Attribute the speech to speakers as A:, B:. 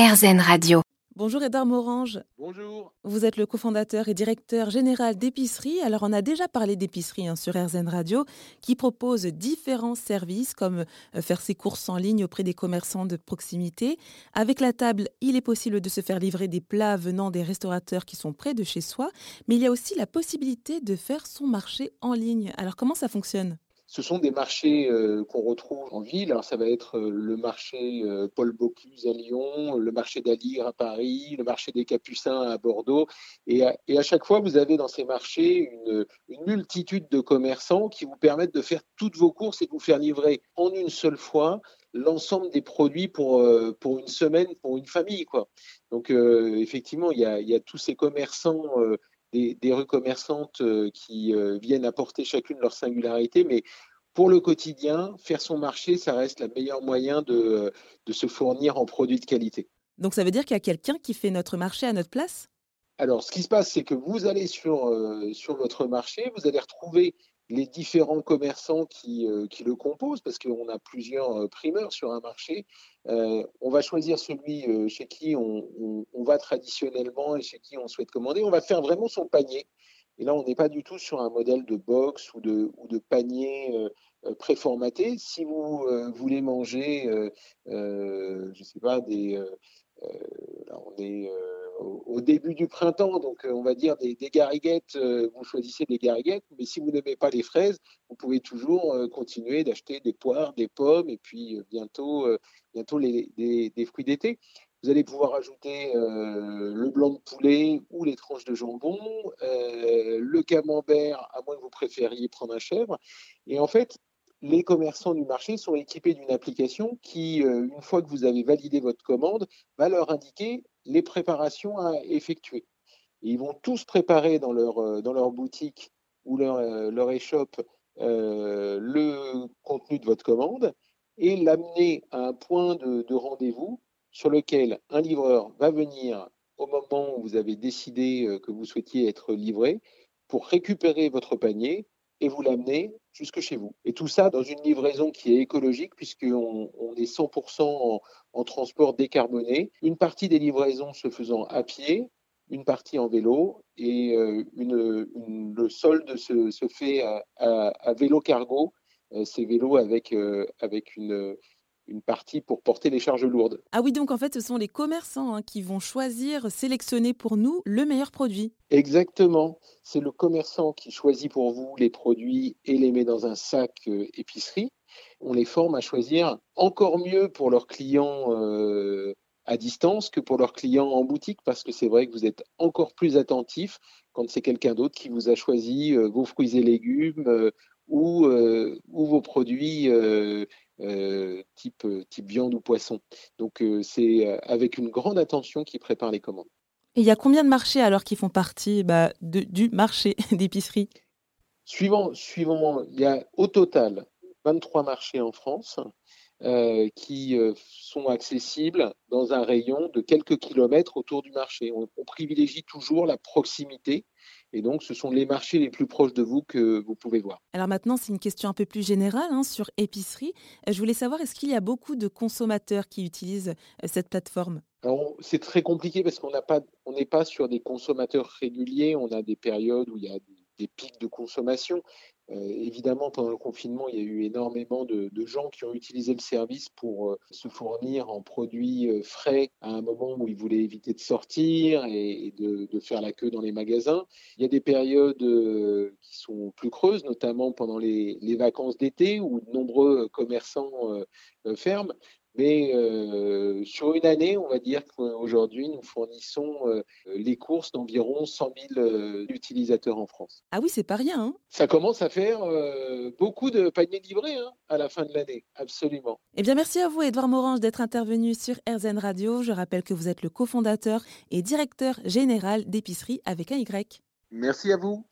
A: RZN Radio.
B: Bonjour Edouard Morange.
C: Bonjour.
B: Vous êtes le cofondateur et directeur général d'épicerie. Alors on a déjà parlé d'épicerie hein, sur RZN Radio qui propose différents services comme euh, faire ses courses en ligne auprès des commerçants de proximité. Avec la table, il est possible de se faire livrer des plats venant des restaurateurs qui sont près de chez soi, mais il y a aussi la possibilité de faire son marché en ligne. Alors comment ça fonctionne?
C: Ce sont des marchés euh, qu'on retrouve en ville. Alors, ça va être euh, le marché euh, Paul Bocuse à Lyon, le marché d'Aligre à Paris, le marché des Capucins à Bordeaux. Et à, chaque fois, vous avez dans ces marchés une, multitude de commerçants qui vous permettent de faire toutes vos courses et de vous faire livrer en une seule fois l'ensemble des produits pour, pour une semaine, pour une famille. Donc, effectivement, il y, a, tous ces commerçants des, des, rues commerçantes euh, qui euh, viennent apporter chacune leur singularité, mais pour le quotidien, faire son marché, ça reste le meilleur moyen de, de se fournir en produits de qualité.
B: Donc ça veut dire qu'il y a quelqu'un qui fait notre marché à notre place?
C: Alors ce qui se passe, c'est que vous allez sur, euh, sur votre marché, vous allez retrouver les différents commerçants qui, euh, qui le composent, parce qu'on a plusieurs euh, primeurs sur un marché. Euh, on va choisir celui chez qui on, on, va traditionnellement et chez qui on souhaite commander. On va faire vraiment son panier. Et là, on n'est pas du tout sur un modèle de box ou de, ou de panier préformaté. Si vous voulez manger, je ne sais pas, des... on est au début du printemps, donc on va dire des, des gariguettes, vous choisissez des gariguettes, mais si vous n'aimez pas les fraises, vous pouvez toujours continuer d'acheter des poires, des pommes, et puis bientôt, bientôt les, des, des fruits d'été. Vous allez pouvoir ajouter euh, le blanc de poulet ou les tranches de jambon, euh, le camembert, à moins que vous préfériez prendre un chèvre. Et en fait, les commerçants du marché sont équipés d'une application qui, euh, une fois que vous avez validé votre commande, va leur indiquer les préparations à effectuer. Ils vont tous préparer dans leur, dans leur boutique ou leur, leur échoppe le contenu de votre commande et l'amener à un point de rendez-vous sur lequel un livreur va venir au moment où vous avez décidé que vous souhaitiez être livré pour récupérer votre panier et vous l'amener jusque chez vous. Et tout ça dans une livraison qui est écologique puisqu'on on est 100% en, transport décarboné. Une partie des livraisons se faisant à pied, une partie en vélo et euh, le solde se, fait à, à, vélo cargo, euh, ces vélos avec, euh, avec une, une partie pour porter les charges lourdes.
B: Ah oui, donc en fait, ce sont les commerçants hein, qui vont choisir, sélectionner pour nous le meilleur produit.
C: Exactement. C'est le commerçant qui choisit pour vous les produits et les met dans un sac euh, épicerie. On les forme à choisir encore mieux pour leurs clients euh, à distance que pour leurs clients en boutique parce que c'est vrai que vous êtes encore plus attentif quand c'est quelqu'un d'autre qui vous a choisi euh, vos fruits et légumes ou, ou, vos produits type, type viande ou poisson. Donc c'est avec une grande attention qu'ils préparent les commandes.
B: Et il y a combien de marchés alors qui font partie bah, de, du marché d'épicerie?
C: Suivant, suivant, il y a au total 23 marchés en France euh, qui euh, sont accessibles dans un rayon de quelques kilomètres autour du marché. On, on, privilégie toujours la proximité et donc ce sont les marchés les plus proches de vous que vous pouvez voir.
B: Alors maintenant, c'est une question un peu plus générale hein, sur épicerie. Je voulais savoir, est-ce qu'il y a beaucoup de consommateurs qui utilisent euh, cette plateforme?
C: C'est très compliqué parce qu'on n'est pas sur des consommateurs réguliers. On a des périodes où il y a des, des pics de consommation. Euh, évidemment, pendant le confinement, il y a eu énormément de, gens qui ont utilisé le service pour euh, se fournir en produits euh, frais à un moment où ils voulaient éviter de sortir et, de, faire la queue dans les magasins. Il y a des périodes qui sont plus creuses, notamment pendant les, vacances d'été où de nombreux commerçants ferment. Mais euh, sur une année, on va dire qu'aujourd'hui, nous fournissons euh, les courses d'environ 100 000 euh, utilisateurs en France.
B: Ah oui, c'est pas rien. Hein
C: Ça commence à faire euh, beaucoup de paniers livrés hein, à la fin de l'année, absolument.
B: Eh bien, merci à vous, Edouard Morange, d'être intervenu sur RZN Radio. Je rappelle que vous êtes le cofondateur et directeur général d'épicerie avec un Y.
C: Merci à vous.